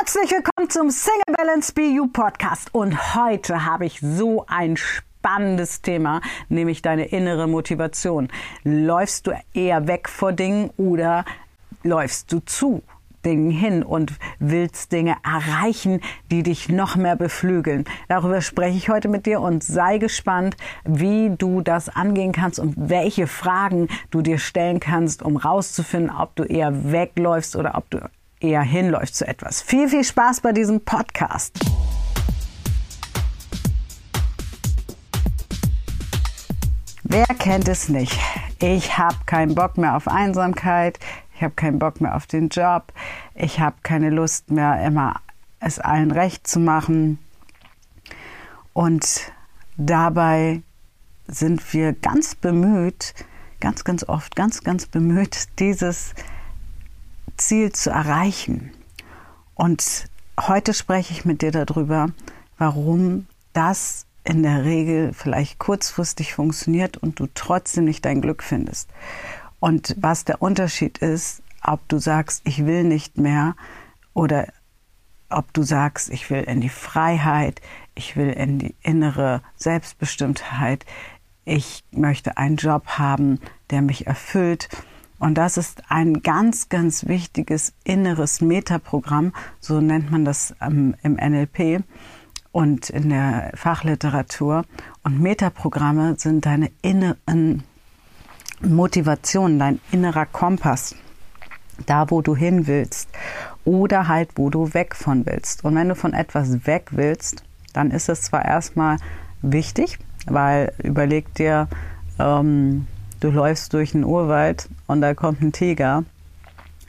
Herzlich willkommen zum Single Balance BU Podcast. Und heute habe ich so ein spannendes Thema, nämlich deine innere Motivation. Läufst du eher weg vor Dingen oder läufst du zu? Dingen hin und willst Dinge erreichen, die dich noch mehr beflügeln. Darüber spreche ich heute mit dir und sei gespannt, wie du das angehen kannst und welche Fragen du dir stellen kannst, um rauszufinden, ob du eher wegläufst oder ob du eher hinläuft zu etwas. Viel, viel Spaß bei diesem Podcast. Wer kennt es nicht? Ich habe keinen Bock mehr auf Einsamkeit. Ich habe keinen Bock mehr auf den Job. Ich habe keine Lust mehr, immer es allen recht zu machen. Und dabei sind wir ganz bemüht, ganz, ganz oft, ganz, ganz bemüht, dieses Ziel zu erreichen. Und heute spreche ich mit dir darüber, warum das in der Regel vielleicht kurzfristig funktioniert und du trotzdem nicht dein Glück findest. Und was der Unterschied ist, ob du sagst, ich will nicht mehr oder ob du sagst, ich will in die Freiheit, ich will in die innere Selbstbestimmtheit, ich möchte einen Job haben, der mich erfüllt und das ist ein ganz, ganz wichtiges inneres Metaprogramm, so nennt man das ähm, im NLP und in der Fachliteratur. Und Metaprogramme sind deine inneren Motivationen, dein innerer Kompass, da wo du hin willst oder halt wo du weg von willst. Und wenn du von etwas weg willst, dann ist es zwar erstmal wichtig, weil überleg dir, ähm, du läufst durch einen Urwald und da kommt ein Tiger,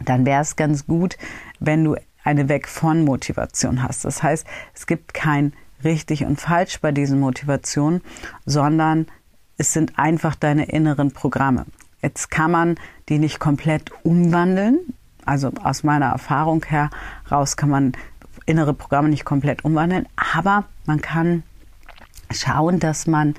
dann wäre es ganz gut, wenn du eine Weg von Motivation hast. Das heißt, es gibt kein richtig und falsch bei diesen Motivationen, sondern es sind einfach deine inneren Programme. Jetzt kann man die nicht komplett umwandeln. Also aus meiner Erfahrung heraus kann man innere Programme nicht komplett umwandeln, aber man kann schauen, dass man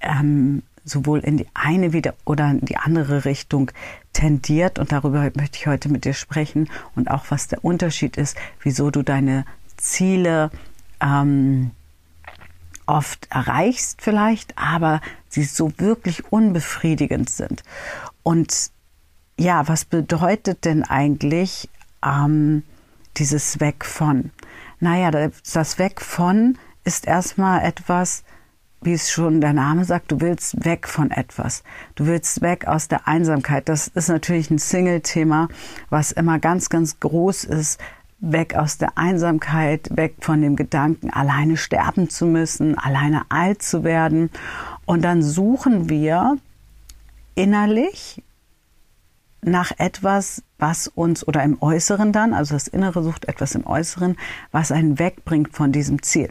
ähm, sowohl in die eine wieder oder in die andere Richtung tendiert. Und darüber möchte ich heute mit dir sprechen und auch was der Unterschied ist, wieso du deine Ziele ähm, oft erreichst vielleicht, aber sie so wirklich unbefriedigend sind. Und ja, was bedeutet denn eigentlich ähm, dieses Weg von? Naja, das Weg von ist erstmal etwas, wie es schon der Name sagt, du willst weg von etwas. Du willst weg aus der Einsamkeit. Das ist natürlich ein Single-Thema, was immer ganz, ganz groß ist. Weg aus der Einsamkeit, weg von dem Gedanken, alleine sterben zu müssen, alleine alt zu werden. Und dann suchen wir innerlich nach etwas, was uns oder im Äußeren dann, also das Innere sucht etwas im Äußeren, was einen wegbringt von diesem Ziel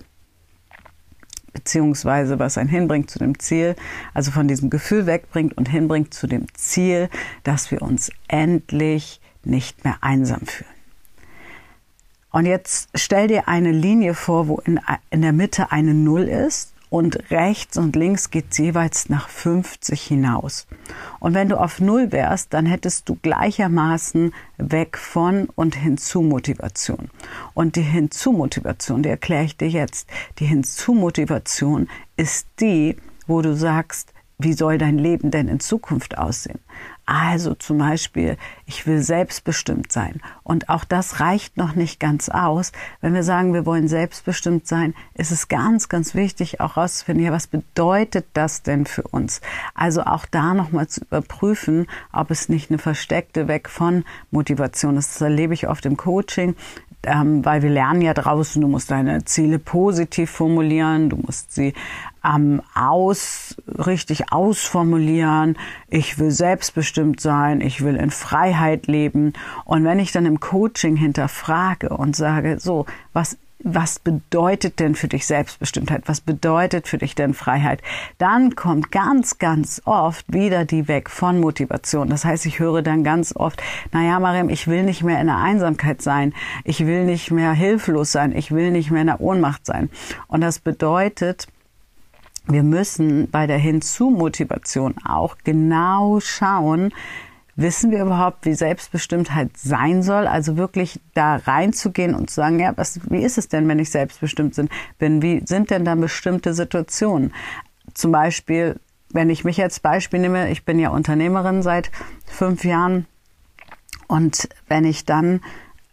beziehungsweise was einen hinbringt zu dem Ziel, also von diesem Gefühl wegbringt und hinbringt zu dem Ziel, dass wir uns endlich nicht mehr einsam fühlen. Und jetzt stell dir eine Linie vor, wo in, in der Mitte eine Null ist und rechts und links geht jeweils nach 50 hinaus. Und wenn du auf Null wärst, dann hättest du gleichermaßen weg von und hinzu Motivation. Und die Hinzu-Motivation, die erkläre ich dir jetzt. Die Hinzu-Motivation ist die, wo du sagst, wie soll dein Leben denn in Zukunft aussehen? Also zum Beispiel, ich will selbstbestimmt sein. Und auch das reicht noch nicht ganz aus. Wenn wir sagen, wir wollen selbstbestimmt sein, ist es ganz, ganz wichtig, auch herauszufinden, ja, was bedeutet das denn für uns? Also auch da nochmal zu überprüfen, ob es nicht eine versteckte Weg von Motivation ist. Das erlebe ich oft im Coaching ähm, weil wir lernen ja draußen, du musst deine Ziele positiv formulieren, du musst sie ähm, aus, richtig ausformulieren. Ich will selbstbestimmt sein, ich will in Freiheit leben. Und wenn ich dann im Coaching hinterfrage und sage, so, was was bedeutet denn für dich Selbstbestimmtheit? Was bedeutet für dich denn Freiheit? Dann kommt ganz, ganz oft wieder die Weg von Motivation. Das heißt, ich höre dann ganz oft, naja, Mariam, ich will nicht mehr in der Einsamkeit sein. Ich will nicht mehr hilflos sein. Ich will nicht mehr in der Ohnmacht sein. Und das bedeutet, wir müssen bei der Hinzu-Motivation auch genau schauen, wissen wir überhaupt, wie Selbstbestimmtheit sein soll? Also wirklich da reinzugehen und zu sagen, ja, was, wie ist es denn, wenn ich selbstbestimmt bin? Wie sind denn da bestimmte Situationen? Zum Beispiel, wenn ich mich als Beispiel nehme, ich bin ja Unternehmerin seit fünf Jahren und wenn ich dann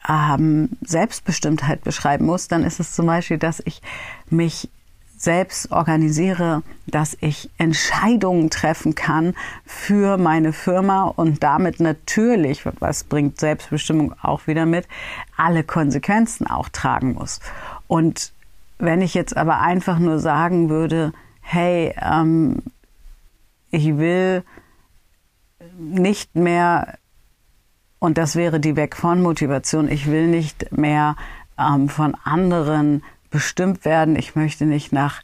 ähm, Selbstbestimmtheit beschreiben muss, dann ist es zum Beispiel, dass ich mich selbst organisiere, dass ich Entscheidungen treffen kann für meine Firma und damit natürlich, was bringt Selbstbestimmung auch wieder mit, alle Konsequenzen auch tragen muss. Und wenn ich jetzt aber einfach nur sagen würde, hey, ähm, ich will nicht mehr, und das wäre die Weg von Motivation, ich will nicht mehr ähm, von anderen bestimmt werden. Ich möchte nicht nach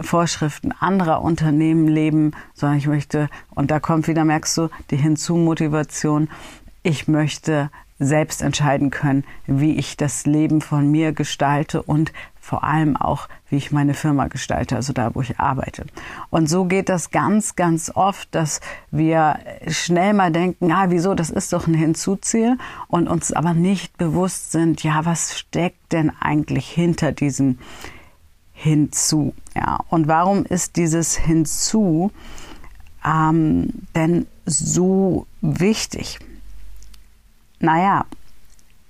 Vorschriften anderer Unternehmen leben, sondern ich möchte, und da kommt wieder, merkst du, die Hinzumotivation, ich möchte selbst entscheiden können, wie ich das Leben von mir gestalte und vor allem auch, wie ich meine Firma gestalte, also da, wo ich arbeite. Und so geht das ganz, ganz oft, dass wir schnell mal denken, ah, wieso, das ist doch ein Hinzuziel und uns aber nicht bewusst sind, ja, was steckt denn eigentlich hinter diesem Hinzu? Ja, und warum ist dieses Hinzu ähm, denn so wichtig? Naja,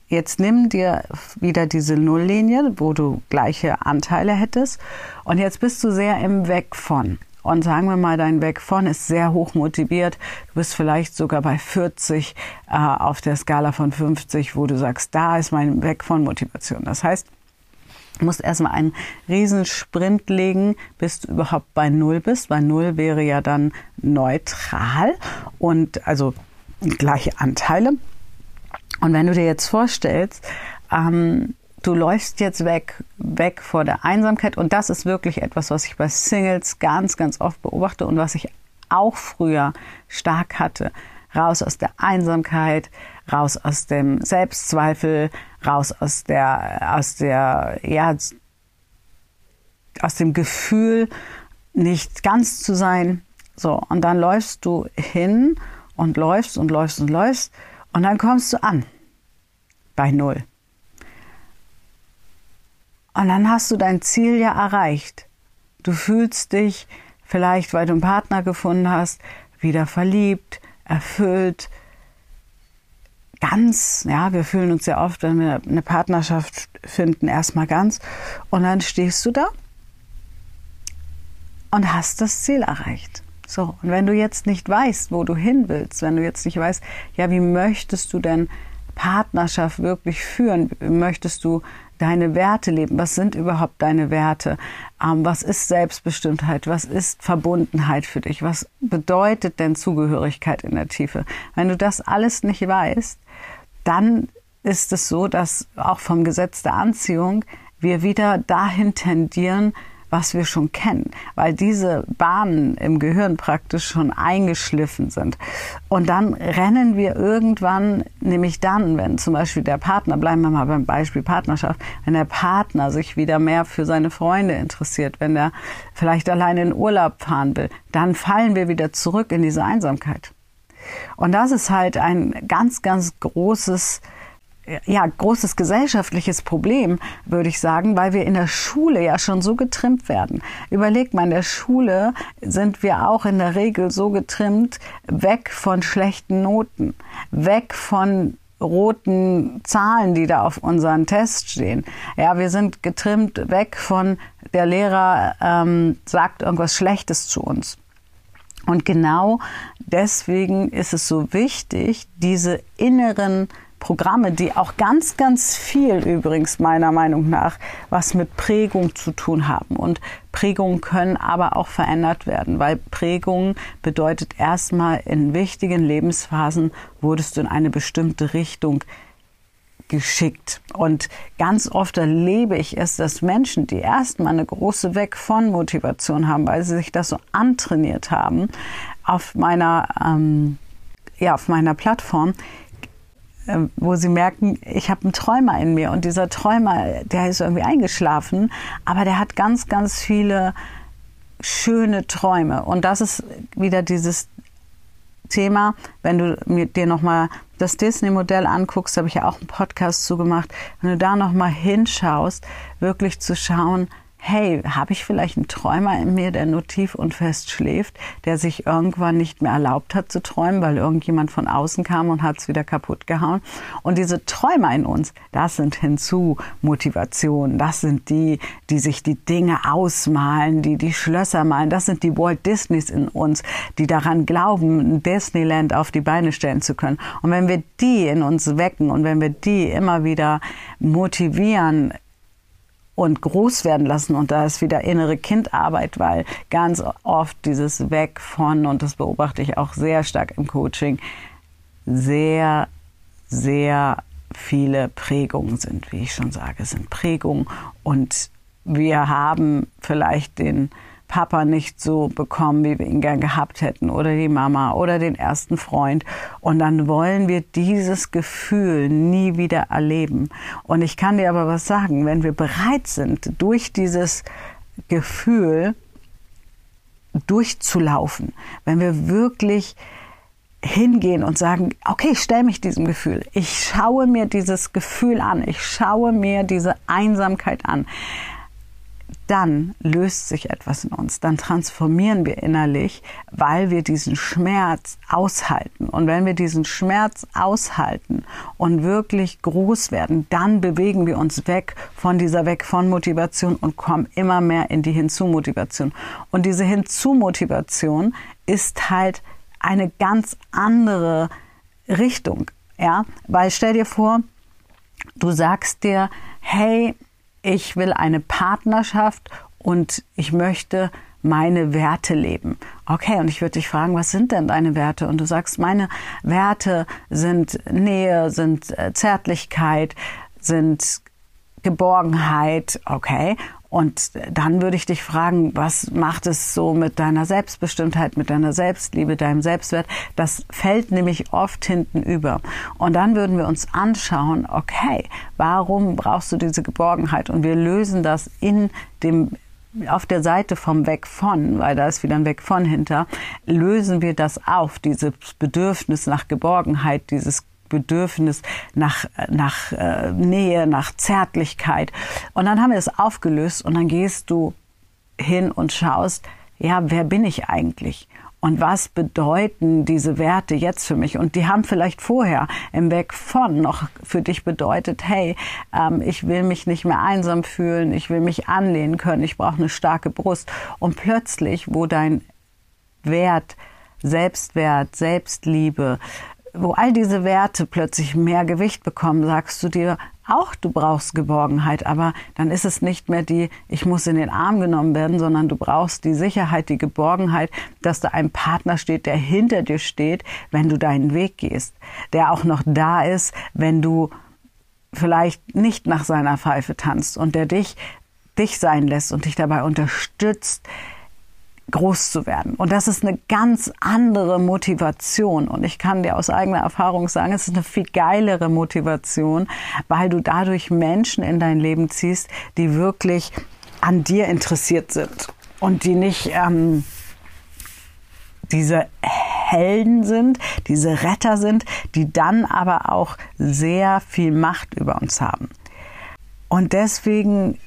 Jetzt nimm dir wieder diese Nulllinie, wo du gleiche Anteile hättest. Und jetzt bist du sehr im Weg von. Und sagen wir mal, dein Weg von ist sehr hoch motiviert. Du bist vielleicht sogar bei 40 äh, auf der Skala von 50, wo du sagst, da ist mein Weg von Motivation. Das heißt, Du musst erstmal einen Riesensprint legen, bis du überhaupt bei Null bist, weil Null wäre ja dann neutral und also gleiche Anteile. Und wenn du dir jetzt vorstellst, ähm, du läufst jetzt weg, weg vor der Einsamkeit und das ist wirklich etwas, was ich bei Singles ganz, ganz oft beobachte und was ich auch früher stark hatte. Raus aus der Einsamkeit, raus aus dem Selbstzweifel, raus aus der, aus der, ja, aus dem Gefühl, nicht ganz zu sein. So, und dann läufst du hin und läufst und läufst und läufst und dann kommst du an bei Null. Und dann hast du dein Ziel ja erreicht. Du fühlst dich vielleicht, weil du einen Partner gefunden hast, wieder verliebt, erfüllt, ganz, ja, wir fühlen uns ja oft, wenn wir eine Partnerschaft finden, erstmal ganz. Und dann stehst du da und hast das Ziel erreicht. So, und wenn du jetzt nicht weißt, wo du hin willst, wenn du jetzt nicht weißt, ja, wie möchtest du denn Partnerschaft wirklich führen? Möchtest du deine Werte leben? Was sind überhaupt deine Werte? Ähm, was ist Selbstbestimmtheit? Was ist Verbundenheit für dich? Was bedeutet denn Zugehörigkeit in der Tiefe? Wenn du das alles nicht weißt, dann ist es so, dass auch vom Gesetz der Anziehung wir wieder dahin tendieren, was wir schon kennen, weil diese Bahnen im Gehirn praktisch schon eingeschliffen sind. Und dann rennen wir irgendwann, nämlich dann, wenn zum Beispiel der Partner, bleiben wir mal beim Beispiel Partnerschaft, wenn der Partner sich wieder mehr für seine Freunde interessiert, wenn er vielleicht alleine in Urlaub fahren will, dann fallen wir wieder zurück in diese Einsamkeit. Und das ist halt ein ganz, ganz großes ja, großes gesellschaftliches Problem, würde ich sagen, weil wir in der Schule ja schon so getrimmt werden. Überleg mal, in der Schule sind wir auch in der Regel so getrimmt, weg von schlechten Noten, weg von roten Zahlen, die da auf unseren Test stehen. Ja, wir sind getrimmt weg von der Lehrer ähm, sagt irgendwas Schlechtes zu uns. Und genau deswegen ist es so wichtig, diese inneren Programme, die auch ganz, ganz viel übrigens meiner Meinung nach was mit Prägung zu tun haben. Und Prägungen können aber auch verändert werden, weil Prägung bedeutet erstmal in wichtigen Lebensphasen wurdest du in eine bestimmte Richtung geschickt. Und ganz oft erlebe ich es, dass Menschen, die erstmal eine große Weg von Motivation haben, weil sie sich das so antrainiert haben, auf meiner, ähm, ja, auf meiner Plattform, wo sie merken, ich habe einen Träumer in mir. Und dieser Träumer, der ist irgendwie eingeschlafen, aber der hat ganz, ganz viele schöne Träume. Und das ist wieder dieses Thema, wenn du mir, dir nochmal das Disney-Modell anguckst, habe ich ja auch einen Podcast zugemacht, wenn du da nochmal hinschaust, wirklich zu schauen, hey, habe ich vielleicht einen Träumer in mir, der nur tief und fest schläft, der sich irgendwann nicht mehr erlaubt hat zu träumen, weil irgendjemand von außen kam und hat es wieder kaputt gehauen. Und diese Träumer in uns, das sind hinzu Motivationen, das sind die, die sich die Dinge ausmalen, die die Schlösser malen, das sind die Walt Disneys in uns, die daran glauben, ein Disneyland auf die Beine stellen zu können. Und wenn wir die in uns wecken und wenn wir die immer wieder motivieren, und groß werden lassen. Und da ist wieder innere Kindarbeit, weil ganz oft dieses Weg von, und das beobachte ich auch sehr stark im Coaching, sehr, sehr viele Prägungen sind, wie ich schon sage, sind Prägungen. Und wir haben vielleicht den Papa nicht so bekommen, wie wir ihn gern gehabt hätten oder die Mama oder den ersten Freund. Und dann wollen wir dieses Gefühl nie wieder erleben. Und ich kann dir aber was sagen, wenn wir bereit sind, durch dieses Gefühl durchzulaufen, wenn wir wirklich hingehen und sagen, okay, ich stelle mich diesem Gefühl. Ich schaue mir dieses Gefühl an. Ich schaue mir diese Einsamkeit an dann löst sich etwas in uns, dann transformieren wir innerlich, weil wir diesen Schmerz aushalten. Und wenn wir diesen Schmerz aushalten und wirklich groß werden, dann bewegen wir uns weg von dieser Weg von Motivation und kommen immer mehr in die Hinzu-Motivation. Und diese Hinzu-Motivation ist halt eine ganz andere Richtung, ja, weil stell dir vor, du sagst dir, hey, ich will eine Partnerschaft und ich möchte meine Werte leben. Okay, und ich würde dich fragen, was sind denn deine Werte? Und du sagst, meine Werte sind Nähe, sind äh, Zärtlichkeit, sind Geborgenheit. Okay, und dann würde ich dich fragen, was macht es so mit deiner Selbstbestimmtheit, mit deiner Selbstliebe, deinem Selbstwert? Das fällt nämlich oft hinten über. Und dann würden wir uns anschauen, okay, warum brauchst du diese Geborgenheit? Und wir lösen das in dem auf der Seite vom Weg von, weil da ist wieder ein Weg von hinter, lösen wir das auf, dieses Bedürfnis nach Geborgenheit, dieses Bedürfnis nach, nach äh, Nähe, nach Zärtlichkeit. Und dann haben wir es aufgelöst und dann gehst du hin und schaust, ja, wer bin ich eigentlich? Und was bedeuten diese Werte jetzt für mich? Und die haben vielleicht vorher im Weg von noch für dich bedeutet, hey, ähm, ich will mich nicht mehr einsam fühlen, ich will mich anlehnen können, ich brauche eine starke Brust. Und plötzlich, wo dein Wert, Selbstwert, Selbstliebe, wo all diese Werte plötzlich mehr Gewicht bekommen, sagst du dir auch, du brauchst Geborgenheit, aber dann ist es nicht mehr die, ich muss in den Arm genommen werden, sondern du brauchst die Sicherheit, die Geborgenheit, dass da ein Partner steht, der hinter dir steht, wenn du deinen Weg gehst, der auch noch da ist, wenn du vielleicht nicht nach seiner Pfeife tanzt und der dich dich sein lässt und dich dabei unterstützt, groß zu werden. Und das ist eine ganz andere Motivation. Und ich kann dir aus eigener Erfahrung sagen, es ist eine viel geilere Motivation, weil du dadurch Menschen in dein Leben ziehst, die wirklich an dir interessiert sind und die nicht ähm, diese Helden sind, diese Retter sind, die dann aber auch sehr viel Macht über uns haben. Und deswegen,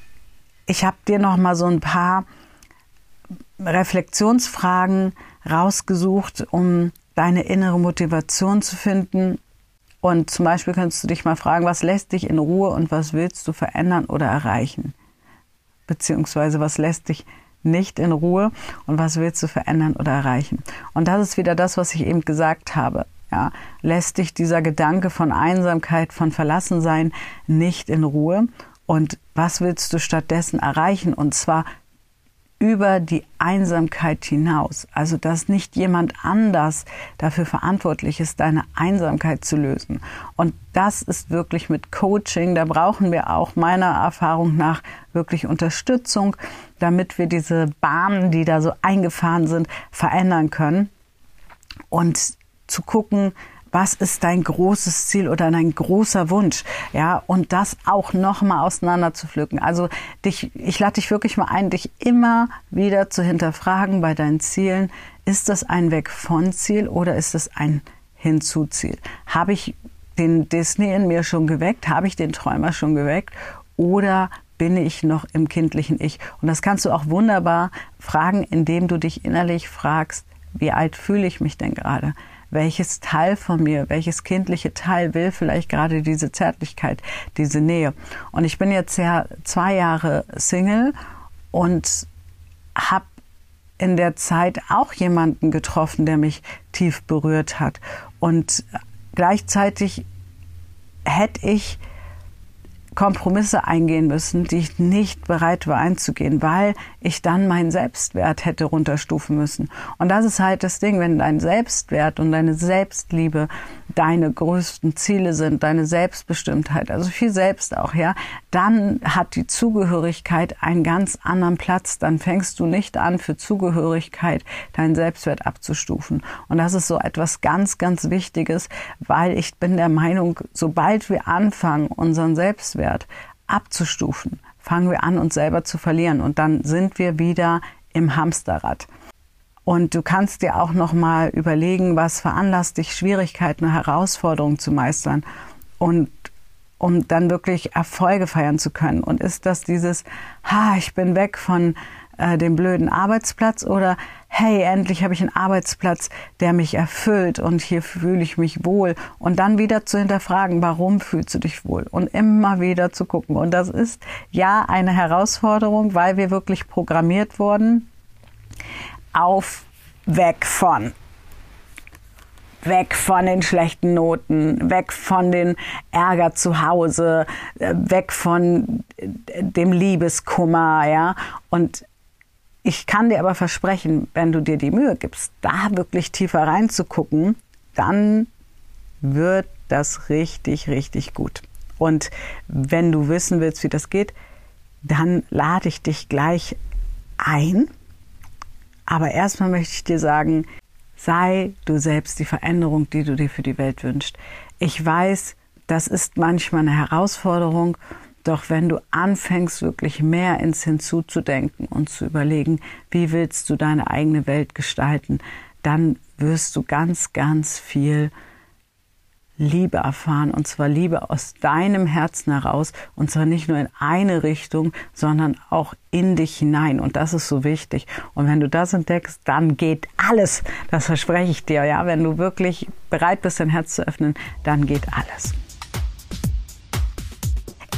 ich habe dir noch mal so ein paar Reflexionsfragen rausgesucht, um deine innere Motivation zu finden. Und zum Beispiel kannst du dich mal fragen, was lässt dich in Ruhe und was willst du verändern oder erreichen? Beziehungsweise was lässt dich nicht in Ruhe und was willst du verändern oder erreichen? Und das ist wieder das, was ich eben gesagt habe. Ja, lässt dich dieser Gedanke von Einsamkeit, von Verlassensein nicht in Ruhe? Und was willst du stattdessen erreichen? Und zwar über die Einsamkeit hinaus. Also, dass nicht jemand anders dafür verantwortlich ist, deine Einsamkeit zu lösen. Und das ist wirklich mit Coaching. Da brauchen wir auch meiner Erfahrung nach wirklich Unterstützung, damit wir diese Bahnen, die da so eingefahren sind, verändern können. Und zu gucken, was ist dein großes Ziel oder dein großer Wunsch? Ja, und das auch nochmal auseinander zu pflücken. Also dich, ich lade dich wirklich mal ein, dich immer wieder zu hinterfragen bei deinen Zielen. Ist das ein Weg von Ziel oder ist es ein Hinzuziel? Habe ich den Disney in mir schon geweckt? Habe ich den Träumer schon geweckt? Oder bin ich noch im kindlichen Ich? Und das kannst du auch wunderbar fragen, indem du dich innerlich fragst, wie alt fühle ich mich denn gerade? Welches Teil von mir, welches kindliche Teil will vielleicht gerade diese Zärtlichkeit, diese Nähe. Und ich bin jetzt ja zwei Jahre Single und habe in der Zeit auch jemanden getroffen, der mich tief berührt hat. Und gleichzeitig hätte ich Kompromisse eingehen müssen, die ich nicht bereit war einzugehen, weil ich dann meinen Selbstwert hätte runterstufen müssen. Und das ist halt das Ding, wenn dein Selbstwert und deine Selbstliebe deine größten Ziele sind, deine Selbstbestimmtheit, also viel Selbst auch, ja, dann hat die Zugehörigkeit einen ganz anderen Platz. Dann fängst du nicht an, für Zugehörigkeit deinen Selbstwert abzustufen. Und das ist so etwas ganz, ganz Wichtiges, weil ich bin der Meinung, sobald wir anfangen, unseren Selbstwert abzustufen, fangen wir an, uns selber zu verlieren. Und dann sind wir wieder im Hamsterrad. Und du kannst dir auch noch mal überlegen, was veranlasst dich, Schwierigkeiten, Herausforderungen zu meistern und um dann wirklich Erfolge feiern zu können. Und ist das dieses, ha, ich bin weg von äh, dem blöden Arbeitsplatz oder hey, endlich habe ich einen Arbeitsplatz, der mich erfüllt und hier fühle ich mich wohl. Und dann wieder zu hinterfragen, warum fühlst du dich wohl? Und immer wieder zu gucken. Und das ist ja eine Herausforderung, weil wir wirklich programmiert wurden, auf, weg von. Weg von den schlechten Noten, weg von den Ärger zu Hause, äh, weg von dem Liebeskummer, ja. Und ich kann dir aber versprechen, wenn du dir die Mühe gibst, da wirklich tiefer reinzugucken, dann wird das richtig, richtig gut. Und wenn du wissen willst, wie das geht, dann lade ich dich gleich ein aber erstmal möchte ich dir sagen, sei du selbst die Veränderung, die du dir für die Welt wünschst. Ich weiß, das ist manchmal eine Herausforderung, doch wenn du anfängst, wirklich mehr ins Hinzuzudenken und zu überlegen, wie willst du deine eigene Welt gestalten, dann wirst du ganz, ganz viel Liebe erfahren und zwar Liebe aus deinem Herzen heraus und zwar nicht nur in eine Richtung, sondern auch in dich hinein und das ist so wichtig. Und wenn du das entdeckst, dann geht alles. Das verspreche ich dir, ja. Wenn du wirklich bereit bist, dein Herz zu öffnen, dann geht alles.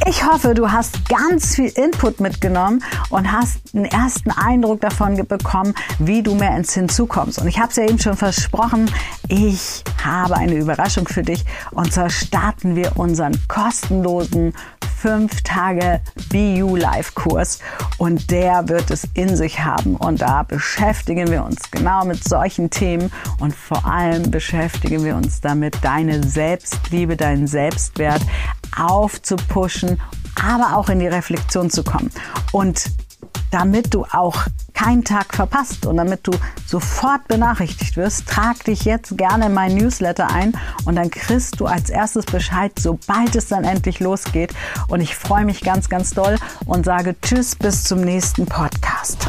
Ich hoffe, du hast ganz viel Input mitgenommen und hast einen ersten Eindruck davon bekommen, wie du mehr ins Hinzukommst. Und ich habe es ja eben schon versprochen, ich habe eine Überraschung für dich. Und zwar starten wir unseren kostenlosen 5 Tage BU Live Kurs und der wird es in sich haben. Und da beschäftigen wir uns genau mit solchen Themen und vor allem beschäftigen wir uns damit, deine Selbstliebe, deinen Selbstwert aufzupuschen, aber auch in die Reflexion zu kommen. Und damit du auch keinen Tag verpasst und damit du sofort benachrichtigt wirst, trag dich jetzt gerne in mein Newsletter ein und dann kriegst du als erstes Bescheid, sobald es dann endlich losgeht. Und ich freue mich ganz, ganz doll und sage Tschüss bis zum nächsten Podcast.